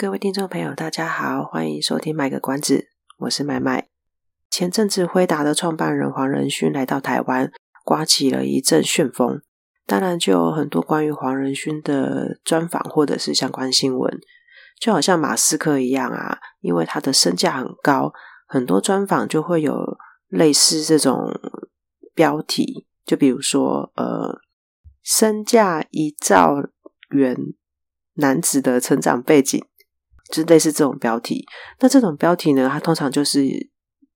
各位听众朋友，大家好，欢迎收听《卖个关子》，我是麦麦。前阵子辉达的创办人黄仁勋来到台湾，刮起了一阵旋风，当然就有很多关于黄仁勋的专访或者是相关新闻，就好像马斯克一样啊，因为他的身价很高，很多专访就会有类似这种标题，就比如说呃，身价一兆元男子的成长背景。就类似这种标题，那这种标题呢，它通常就是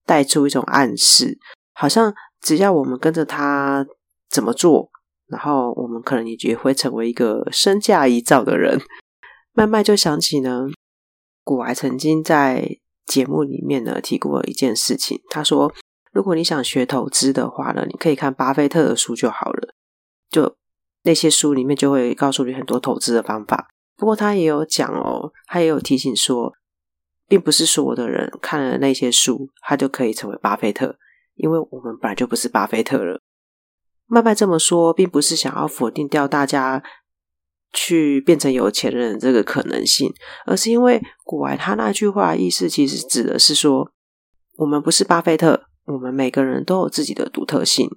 带出一种暗示，好像只要我们跟着他怎么做，然后我们可能也会成为一个身价一兆的人。麦麦就想起呢，古埃曾经在节目里面呢提过一件事情，他说，如果你想学投资的话呢，你可以看巴菲特的书就好了，就那些书里面就会告诉你很多投资的方法。不过他也有讲哦，他也有提醒说，并不是所有的人看了那些书，他就可以成为巴菲特，因为我们本来就不是巴菲特了。麦麦这么说，并不是想要否定掉大家去变成有钱人这个可能性，而是因为股癌他那句话意思，其实指的是说，我们不是巴菲特，我们每个人都有自己的独特性，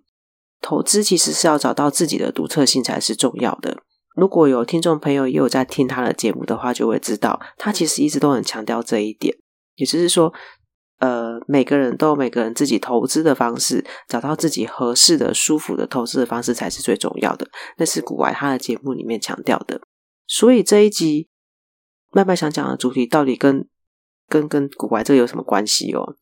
投资其实是要找到自己的独特性才是重要的。如果有听众朋友也有在听他的节目的话，就会知道他其实一直都很强调这一点，也就是说，呃，每个人都有每个人自己投资的方式，找到自己合适的、舒服的投资的方式才是最重要的。那是古玩他的节目里面强调的。所以这一集麦麦想讲的主题到底跟跟跟古玩这个有什么关系哦？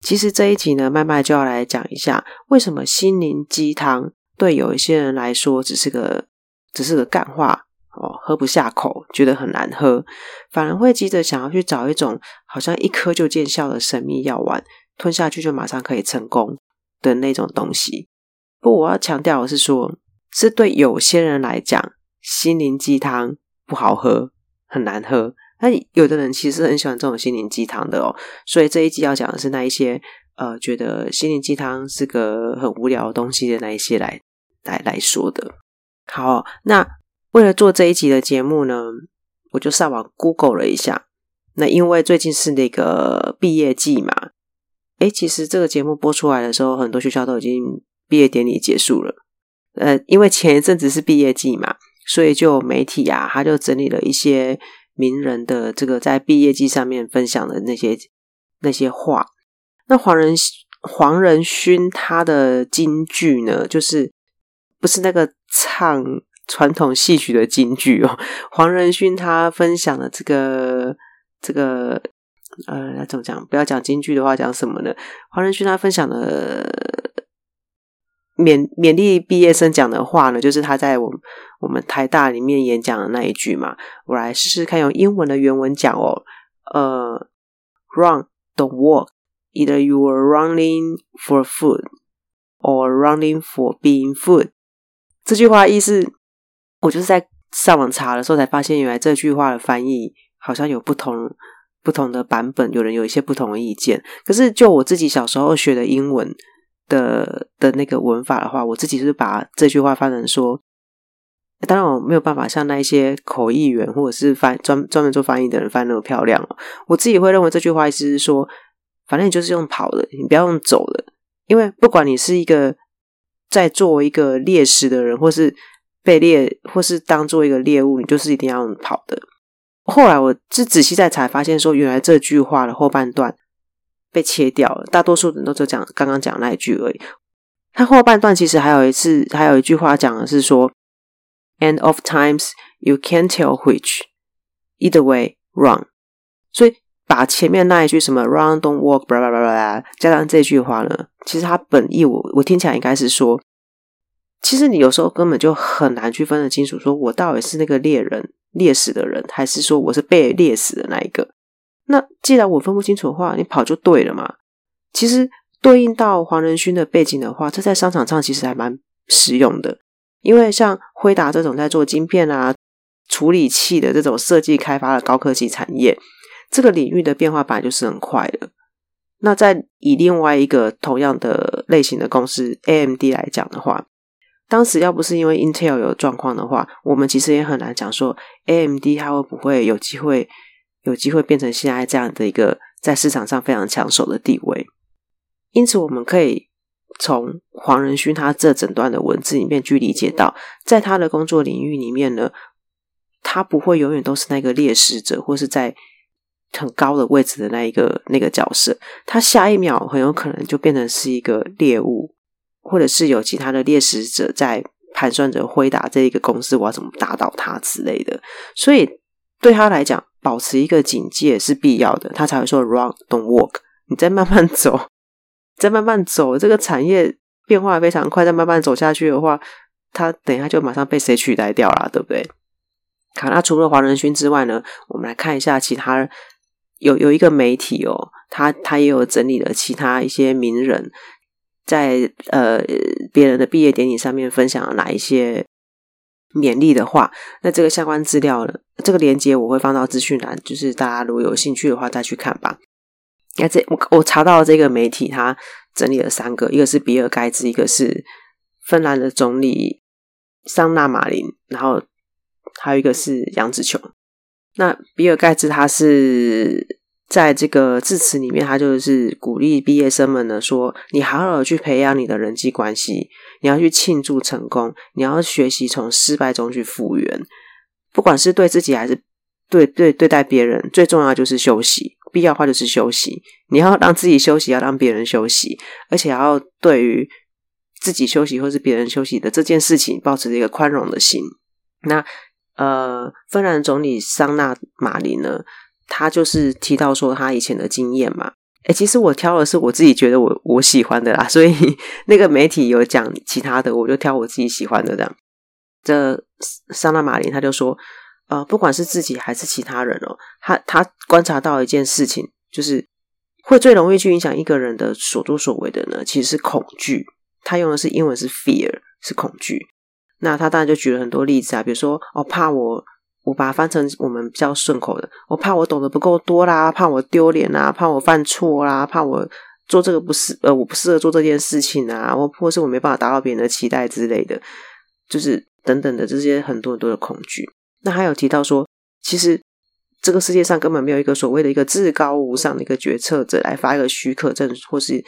其实这一集呢，麦麦就要来讲一下为什么心灵鸡汤对有一些人来说只是个。只是个干话哦，喝不下口，觉得很难喝，反而会急着想要去找一种好像一颗就见效的神秘药丸，吞下去就马上可以成功的那种东西。不我要强调的是说，是对有些人来讲，心灵鸡汤不好喝，很难喝。那有的人其实很喜欢这种心灵鸡汤的哦。所以这一集要讲的是那一些呃，觉得心灵鸡汤是个很无聊的东西的那一些来来来说的。好，那为了做这一集的节目呢，我就上网 Google 了一下。那因为最近是那个毕业季嘛，诶，其实这个节目播出来的时候，很多学校都已经毕业典礼结束了。呃，因为前一阵子是毕业季嘛，所以就媒体啊，他就整理了一些名人的这个在毕业季上面分享的那些那些话。那黄仁黄仁勋他的金句呢，就是。不是那个唱传统戏曲的京剧哦，黄仁勋他分享的这个这个呃，那怎么讲？不要讲京剧的话，讲什么呢？黄仁勋他分享的勉勉励毕业生讲的话呢，就是他在我们我们台大里面演讲的那一句嘛。我来试试看用英文的原文讲哦。呃，Run, don't walk. Either you are running for food or running for being food. 这句话意思，我就是在上网查的时候才发现，原来这句话的翻译好像有不同不同的版本，有人有一些不同的意见。可是就我自己小时候学的英文的的那个文法的话，我自己是把这句话翻成说，当然我没有办法像那一些口译员或者是翻专专门做翻译的人翻那么漂亮哦。我自己会认为这句话意思是说，反正你就是用跑的，你不要用走的，因为不管你是一个。在作为一个猎食的人，或是被猎，或是当做一个猎物，你就是一定要跑的。后来我是仔细再查，发现说原来这句话的后半段被切掉了，大多数人都只讲刚刚讲那一句而已。它后半段其实还有一次，还有一句话讲的是说，“And of times you can't tell which either way run。”所以。把前面那一句什么 “run don't walk” 巴拉巴拉巴拉加上这句话呢，其实它本意我我听起来应该是说，其实你有时候根本就很难去分得清楚，说我到底是那个猎人，猎死的人，还是说我是被猎死的那一个？那既然我分不清楚的话，你跑就对了嘛。其实对应到黄仁勋的背景的话，这在商场上其实还蛮实用的，因为像辉达这种在做晶片啊、处理器的这种设计开发的高科技产业，这个领域的变化本来就是很快的。那在以另外一个同样的类型的公司 AMD 来讲的话，当时要不是因为 Intel 有状况的话，我们其实也很难讲说 AMD 它会不会有机会有机会变成现在这样的一个在市场上非常抢手的地位。因此，我们可以从黄仁勋他这整段的文字里面去理解到，在他的工作领域里面呢，他不会永远都是那个猎食者，或是在。很高的位置的那一个那个角色，他下一秒很有可能就变成是一个猎物，或者是有其他的猎食者在盘算着辉达这一个公司，我要怎么打倒他之类的。所以对他来讲，保持一个警戒是必要的，他才会说 “run, don't walk”。你再慢慢走，再慢慢走，这个产业变化非常快，再慢慢走下去的话，他等一下就马上被谁取代掉了，对不对？好，那除了黄仁勋之外呢，我们来看一下其他。有有一个媒体哦，他他也有整理了其他一些名人在呃别人的毕业典礼上面分享了哪一些勉励的话。那这个相关资料呢，这个链接我会放到资讯栏，就是大家如果有兴趣的话再去看吧。那这我我查到这个媒体，他整理了三个，一个是比尔盖茨，一个是芬兰的总理桑纳马林，然后还有一个是杨紫琼。那比尔盖茨他是在这个致辞里面，他就是鼓励毕业生们呢，说你好好去培养你的人际关系，你要去庆祝成功，你要学习从失败中去复原，不管是对自己还是对对对待别人，最重要就是休息，必要的话就是休息。你要让自己休息，要让别人休息，而且要对于自己休息或是别人休息的这件事情，保持一个宽容的心。那。呃，芬兰总理桑纳马林呢，他就是提到说他以前的经验嘛。诶，其实我挑的是我自己觉得我我喜欢的啦，所以 那个媒体有讲其他的，我就挑我自己喜欢的这样。这桑纳马林他就说，呃，不管是自己还是其他人哦，他他观察到一件事情，就是会最容易去影响一个人的所作所为的呢，其实是恐惧。他用的是英文是 fear，是恐惧。那他当然就举了很多例子啊，比如说，哦，怕我，我把它翻成我们比较顺口的，我怕我懂得不够多啦，怕我丢脸啦，怕我犯错啦，怕我做这个不适，呃，我不适合做这件事情啊，或或是我没办法达到别人的期待之类的，就是等等的这些很多很多的恐惧。那还有提到说，其实这个世界上根本没有一个所谓的一个至高无上的一个决策者来发一个许可证，或是。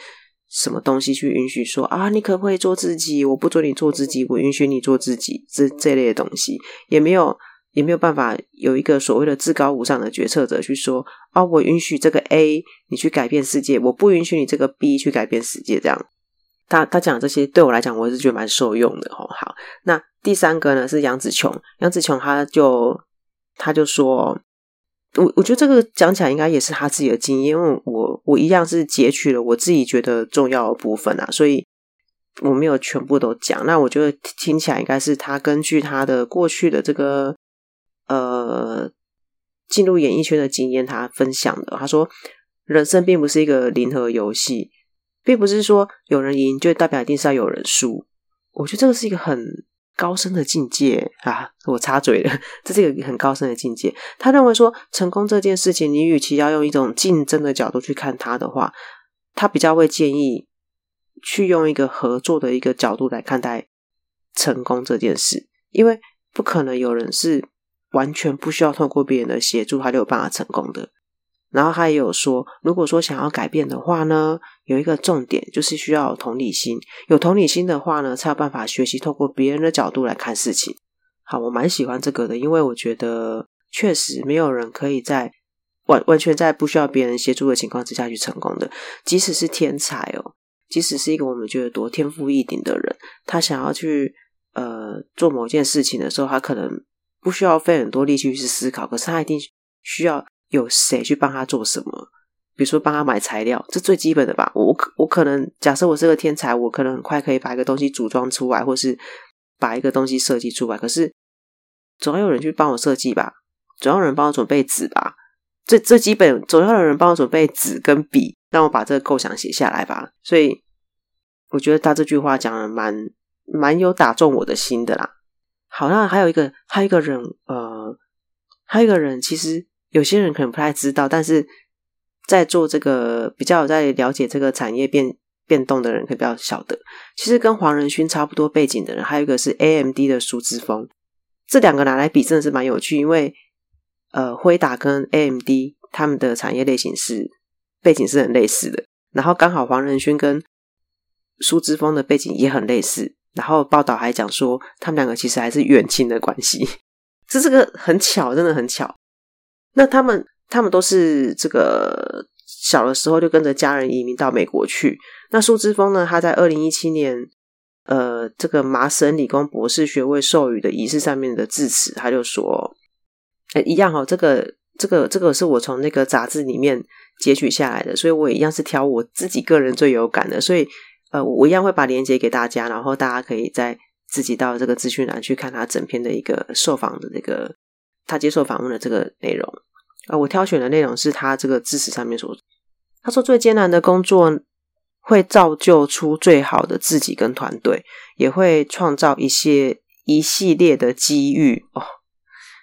什么东西去允许说啊？你可不可以做自己？我不准你做自己，我允许你做自己。这这类的东西也没有，也没有办法有一个所谓的至高无上的决策者去说啊，我允许这个 A 你去改变世界，我不允许你这个 B 去改变世界。这样，他他讲这些对我来讲，我是觉得蛮受用的哦。好，那第三个呢是杨子琼，杨子琼他就他就说。我我觉得这个讲起来应该也是他自己的经验，因为我我一样是截取了我自己觉得重要的部分啊，所以我没有全部都讲。那我觉得听起来应该是他根据他的过去的这个呃进入演艺圈的经验，他分享的。他说，人生并不是一个零和游戏，并不是说有人赢就代表一定是要有人输。我觉得这个是一个很。高深的境界啊！我插嘴了，这是一个很高深的境界。他认为说，成功这件事情，你与其要用一种竞争的角度去看它的话，他比较会建议去用一个合作的一个角度来看待成功这件事，因为不可能有人是完全不需要透过别人的协助，他就有办法成功的。然后他也有说，如果说想要改变的话呢，有一个重点就是需要同理心。有同理心的话呢，才有办法学习透过别人的角度来看事情。好，我蛮喜欢这个的，因为我觉得确实没有人可以在完完全在不需要别人协助的情况之下去成功的。即使是天才哦，即使是一个我们觉得多天赋异禀的人，他想要去呃做某件事情的时候，他可能不需要费很多力气去思考，可是他一定需要。有谁去帮他做什么？比如说帮他买材料，这最基本的吧。我我可能假设我是个天才，我可能很快可以把一个东西组装出来，或是把一个东西设计出来。可是总要有人去帮我设计吧，总要有人帮我准备纸吧。最最基本，总要有人帮我准备纸跟笔，让我把这个构想写下来吧。所以我觉得他这句话讲的蛮蛮有打中我的心的啦。好，那还有一个还有一个人，呃，还有一个人，其实有些人可能不太知道，但是在做这个比较在了解这个产业变变动的人，可以比较晓得。其实跟黄仁勋差不多背景的人，还有一个是 AMD 的苏之峰，这两个拿来比，真的是蛮有趣，因为。呃，辉达跟 AMD 他们的产业类型是背景是很类似的，然后刚好黄仁勋跟苏之峰的背景也很类似，然后报道还讲说他们两个其实还是远亲的关系，这是个很巧，真的很巧。那他们他们都是这个小的时候就跟着家人移民到美国去。那苏之峰呢，他在二零一七年呃这个麻省理工博士学位授予的仪式上面的致辞，他就说。哎，一样哦，这个、这个、这个是我从那个杂志里面截取下来的，所以我也一样是挑我自己个人最有感的，所以呃，我一样会把链接给大家，然后大家可以再自己到这个资讯栏去看他整篇的一个受访的这个他接受访问的这个内容。呃，我挑选的内容是他这个知识上面所他说最艰难的工作会造就出最好的自己跟团队，也会创造一些一系列的机遇哦。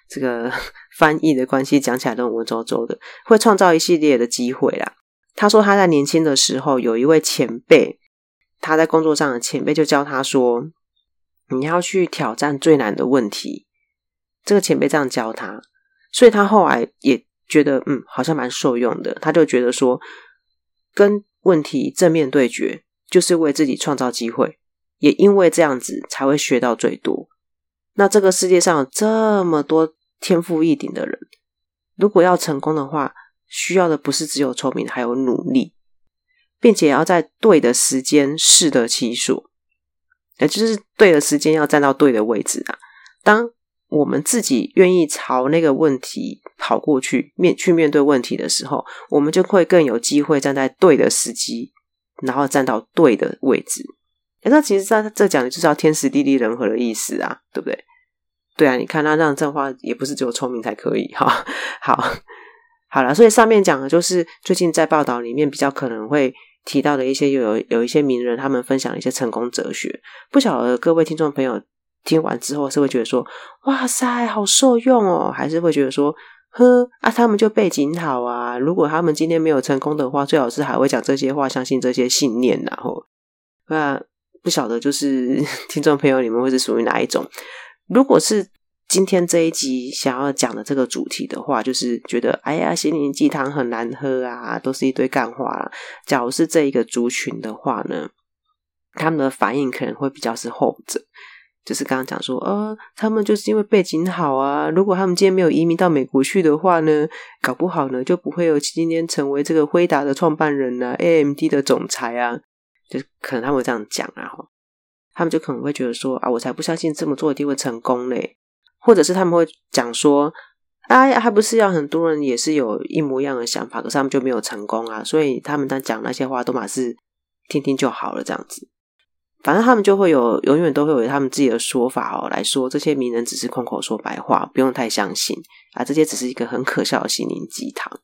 这个 翻译的关系讲起来都文绉绉的，会创造一系列的机会啦。他说他在年轻的时候有一位前辈，他在工作上的前辈就教他说：“你要去挑战最难的问题。”这个前辈这样教他，所以他后来也觉得嗯，好像蛮受用的。他就觉得说，跟问题正面对决就是为自己创造机会，也因为这样子才会学到最多。那这个世界上有这么多天赋异禀的人，如果要成功的话，需要的不是只有聪明，还有努力，并且要在对的时间适得其所，也就是对的时间要站到对的位置啊。当我们自己愿意朝那个问题跑过去，面去面对问题的时候，我们就会更有机会站在对的时机，然后站到对的位置。那其实在这讲的就是要天时地利人和的意思啊，对不对？对啊，你看他这样这话也不是只有聪明才可以哈。好，好了，所以上面讲的就是最近在报道里面比较可能会提到的一些有有一些名人他们分享一些成功哲学。不晓得各位听众朋友听完之后是会觉得说哇塞好受用哦，还是会觉得说呵啊他们就背景好啊？如果他们今天没有成功的话，最好是还会讲这些话，相信这些信念，然后那。不晓得，就是 听众朋友，你们会是属于哪一种？如果是今天这一集想要讲的这个主题的话，就是觉得哎呀，心灵鸡汤很难喝啊，都是一堆干话啊。假如是这一个族群的话呢，他们的反应可能会比较是后者，就是刚刚讲说，呃，他们就是因为背景好啊。如果他们今天没有移民到美国去的话呢，搞不好呢就不会有今天成为这个辉达的创办人啊，AMD 的总裁啊。就可能他们会这样讲啊，然后他们就可能会觉得说啊，我才不相信这么做一定会成功嘞，或者是他们会讲说，哎，还不是要很多人也是有一模一样的想法，可是他们就没有成功啊，所以他们在讲那些话都嘛是听听就好了这样子，反正他们就会有永远都会有他们自己的说法哦，来说这些名人只是空口说白话，不用太相信啊，这些只是一个很可笑的心灵鸡汤。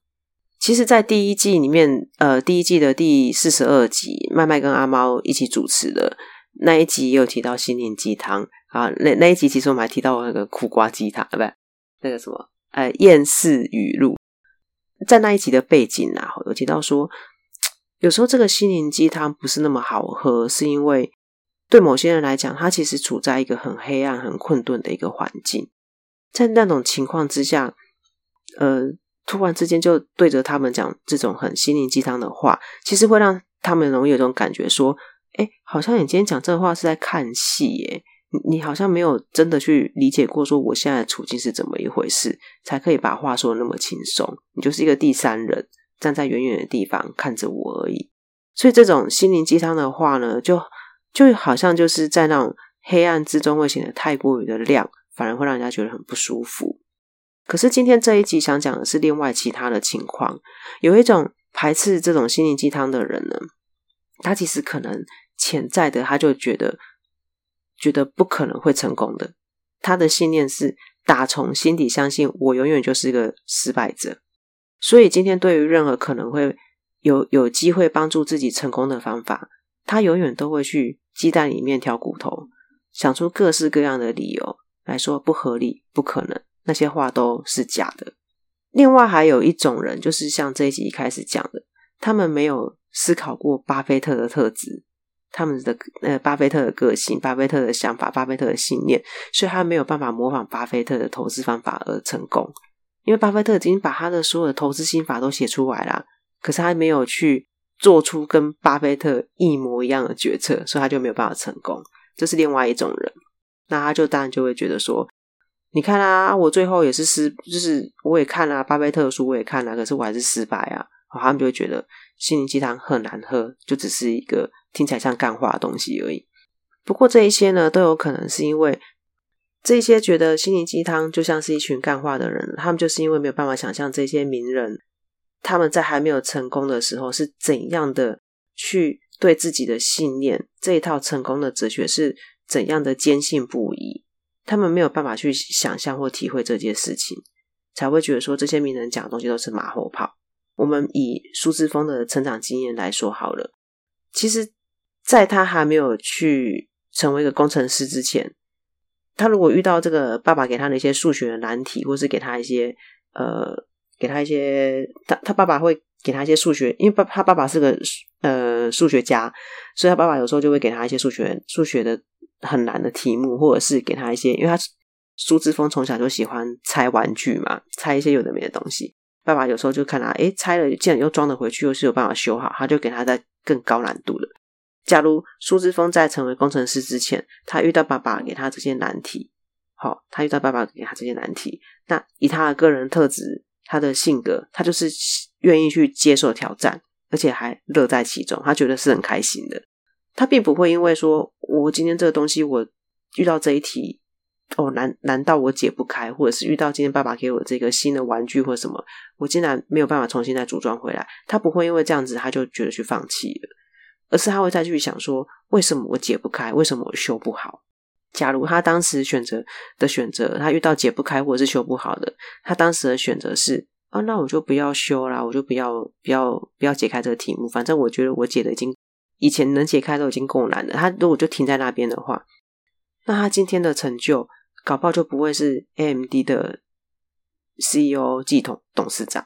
其实，在第一季里面，呃，第一季的第四十二集，麦麦跟阿猫一起主持的那一集，也有提到心灵鸡汤啊。那那一集，其实我们还提到那个苦瓜鸡汤，啊，不，那个什么，呃，厌世语录。在那一集的背景啊，有提到说，有时候这个心灵鸡汤不是那么好喝，是因为对某些人来讲，他其实处在一个很黑暗、很困顿的一个环境，在那种情况之下，呃。突然之间就对着他们讲这种很心灵鸡汤的话，其实会让他们容易有一种感觉，说：“哎，好像你今天讲这话是在看戏耶，你你好像没有真的去理解过，说我现在的处境是怎么一回事，才可以把话说的那么轻松。你就是一个第三人，站在远远的地方看着我而已。所以这种心灵鸡汤的话呢，就就好像就是在那种黑暗之中会显得太过于的亮，反而会让人家觉得很不舒服。”可是今天这一集想讲的是另外其他的情况，有一种排斥这种心灵鸡汤的人呢，他其实可能潜在的他就觉得觉得不可能会成功的，他的信念是打从心底相信我永远就是一个失败者。所以今天对于任何可能会有有机会帮助自己成功的方法，他永远都会去鸡蛋里面挑骨头，想出各式各样的理由来说不合理、不可能，那些话都是假的。另外还有一种人，就是像这一集一开始讲的，他们没有思考过巴菲特的特质，他们的呃巴菲特的个性、巴菲特的想法、巴菲特的信念，所以他没有办法模仿巴菲特的投资方法而成功。因为巴菲特已经把他的所有的投资心法都写出来了，可是他没有去做出跟巴菲特一模一样的决策，所以他就没有办法成功。这是另外一种人，那他就当然就会觉得说，你看啊，我最后也是失，就是我也看了，巴菲特的书，我也看了，可是我还是失败啊。他们就会觉得心灵鸡汤很难喝，就只是一个听起来像干话的东西而已。不过这一些呢，都有可能是因为。这些觉得心灵鸡汤就像是一群干话的人，他们就是因为没有办法想象这些名人他们在还没有成功的时候是怎样的去对自己的信念这一套成功的哲学是怎样的坚信不疑，他们没有办法去想象或体会这件事情，才会觉得说这些名人讲的东西都是马后炮。我们以苏姿丰的成长经验来说好了，其实在他还没有去成为一个工程师之前。他如果遇到这个爸爸给他的一些数学的难题，或是给他一些呃，给他一些他他爸爸会给他一些数学，因为爸他爸爸是个呃数学家，所以他爸爸有时候就会给他一些数学数学的很难的题目，或者是给他一些，因为他苏姿丰从小就喜欢拆玩具嘛，拆一些有的没的东西。爸爸有时候就看他，诶，拆了竟然又装得回去，又是有办法修好，他就给他在更高难度的。假如苏姿丰在成为工程师之前，他遇到爸爸给他这些难题，好，他遇到爸爸给他这些难题，那以他的个人特质、他的性格，他就是愿意去接受挑战，而且还乐在其中，他觉得是很开心的。他并不会因为说我今天这个东西我遇到这一题，哦，难难道我解不开，或者是遇到今天爸爸给我这个新的玩具或什么，我竟然没有办法重新再组装回来，他不会因为这样子他就觉得去放弃了。而是他会再去想说，为什么我解不开？为什么我修不好？假如他当时选择的选择，他遇到解不开或者是修不好的，他当时的选择是啊，那我就不要修啦，我就不要不要不要解开这个题目。反正我觉得我解的已经以前能解开都已经够难了。他如果就停在那边的话，那他今天的成就搞不好就不会是 AMD 的 CEO 暨董董事长。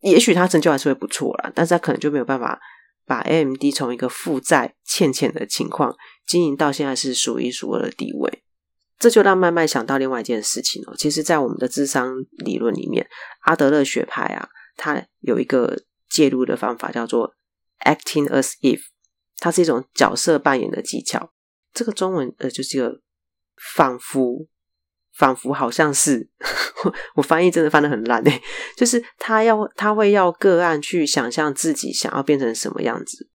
也许他成就还是会不错啦，但是他可能就没有办法。把 AMD 从一个负债欠钱的情况经营到现在是数一数二的地位，这就让麦麦想到另外一件事情哦。其实，在我们的智商理论里面，阿德勒学派啊，它有一个介入的方法叫做 acting as if，它是一种角色扮演的技巧。这个中文呃，就是一个仿佛。仿佛好像是 我翻译真的翻得很烂诶，就是他要他会要个案去想象自己想要变成什么样子，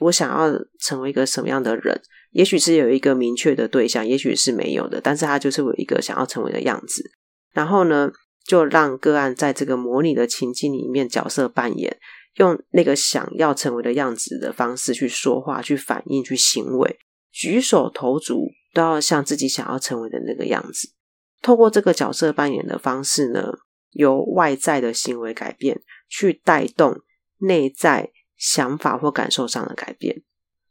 我想要成为一个什么样的人，也许是有一个明确的对象，也许是没有的，但是他就是有一个想要成为的样子。然后呢，就让个案在这个模拟的情境里面角色扮演，用那个想要成为的样子的方式去说话、去反应、去行为，举手投足都要像自己想要成为的那个样子。透过这个角色扮演的方式呢，由外在的行为改变去带动内在想法或感受上的改变，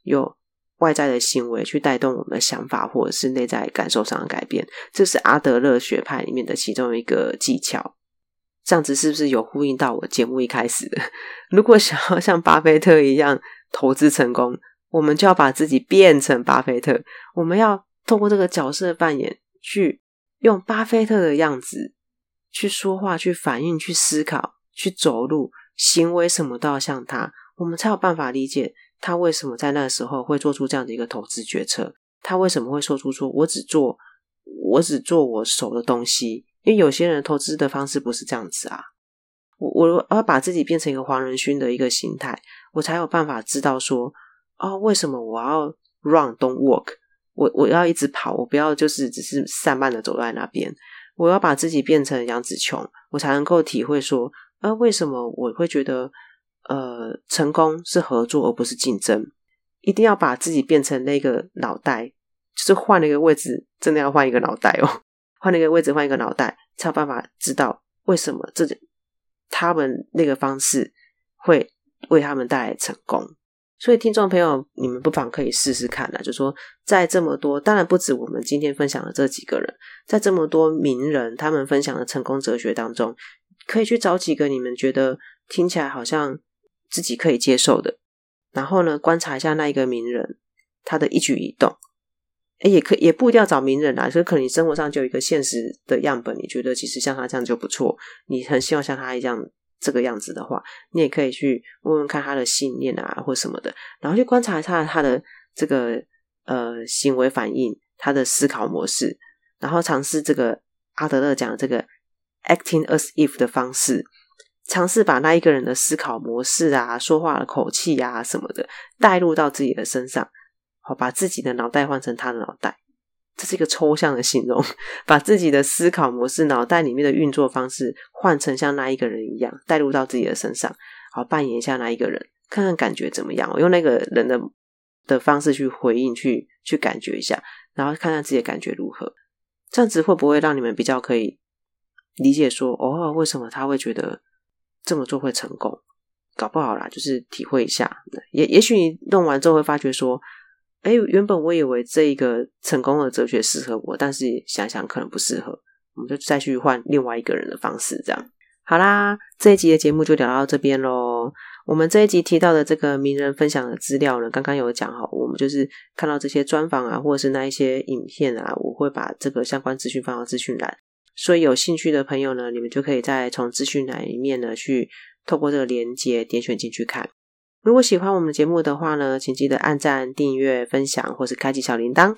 由外在的行为去带动我们的想法或者是内在感受上的改变，这是阿德勒学派里面的其中一个技巧。这样子是不是有呼应到我节目一开始？如果想要像巴菲特一样投资成功，我们就要把自己变成巴菲特，我们要透过这个角色扮演去。用巴菲特的样子去说话、去反应、去思考、去走路，行为什么都要像他，我们才有办法理解他为什么在那时候会做出这样的一个投资决策。他为什么会说出说“我只做我只做我熟的东西”？因为有些人投资的方式不是这样子啊。我我要把自己变成一个黄仁勋的一个心态，我才有办法知道说哦，为什么我要 run don't walk。我我要一直跑，我不要就是只是散漫的走在那边。我要把自己变成杨紫琼，我才能够体会说，呃，为什么我会觉得，呃，成功是合作而不是竞争？一定要把自己变成那个脑袋，就是换了一个位置，真的要换一个脑袋哦，换了一个位置，换一个脑袋，才有办法知道为什么这他们那个方式会为他们带来成功。所以，听众朋友，你们不妨可以试试看啦。就说，在这么多，当然不止我们今天分享的这几个人，在这么多名人他们分享的成功哲学当中，可以去找几个你们觉得听起来好像自己可以接受的，然后呢，观察一下那一个名人他的一举一动。诶，也可，也不一定要找名人啦，所以可能你生活上就有一个现实的样本，你觉得其实像他这样就不错，你很希望像他一样。这个样子的话，你也可以去问问看他的信念啊，或什么的，然后去观察一下他的这个呃行为反应，他的思考模式，然后尝试这个阿德勒讲的这个 acting as if 的方式，尝试把那一个人的思考模式啊、说话的口气啊什么的带入到自己的身上，好，把自己的脑袋换成他的脑袋。这是一个抽象的形容，把自己的思考模式、脑袋里面的运作方式换成像那一个人一样，带入到自己的身上，好，扮演一下那一个人，看看感觉怎么样。我用那个人的的方式去回应，去去感觉一下，然后看看自己的感觉如何。这样子会不会让你们比较可以理解说，哦，为什么他会觉得这么做会成功？搞不好啦，就是体会一下。也也许你弄完之后会发觉说。哎，原本我以为这一个成功的哲学适合我，但是想想可能不适合，我们就再去换另外一个人的方式，这样。好啦，这一集的节目就聊到这边喽。我们这一集提到的这个名人分享的资料呢，刚刚有讲哈，我们就是看到这些专访啊，或者是那一些影片啊，我会把这个相关资讯放到资讯栏，所以有兴趣的朋友呢，你们就可以再从资讯栏里面呢，去透过这个连接点选进去看。如果喜欢我们的节目的话呢，请记得按赞、订阅、分享，或是开启小铃铛。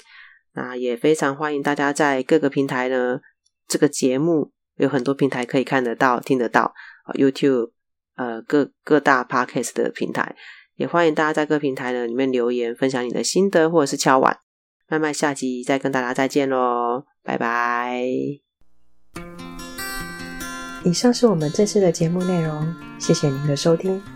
那也非常欢迎大家在各个平台呢，这个节目有很多平台可以看得到、听得到，YouTube，呃，各各大 Podcast 的平台，也欢迎大家在各平台呢里面留言，分享你的心得或者是敲碗。麦麦下集再跟大家再见喽，拜拜。以上是我们这次的节目内容，谢谢您的收听。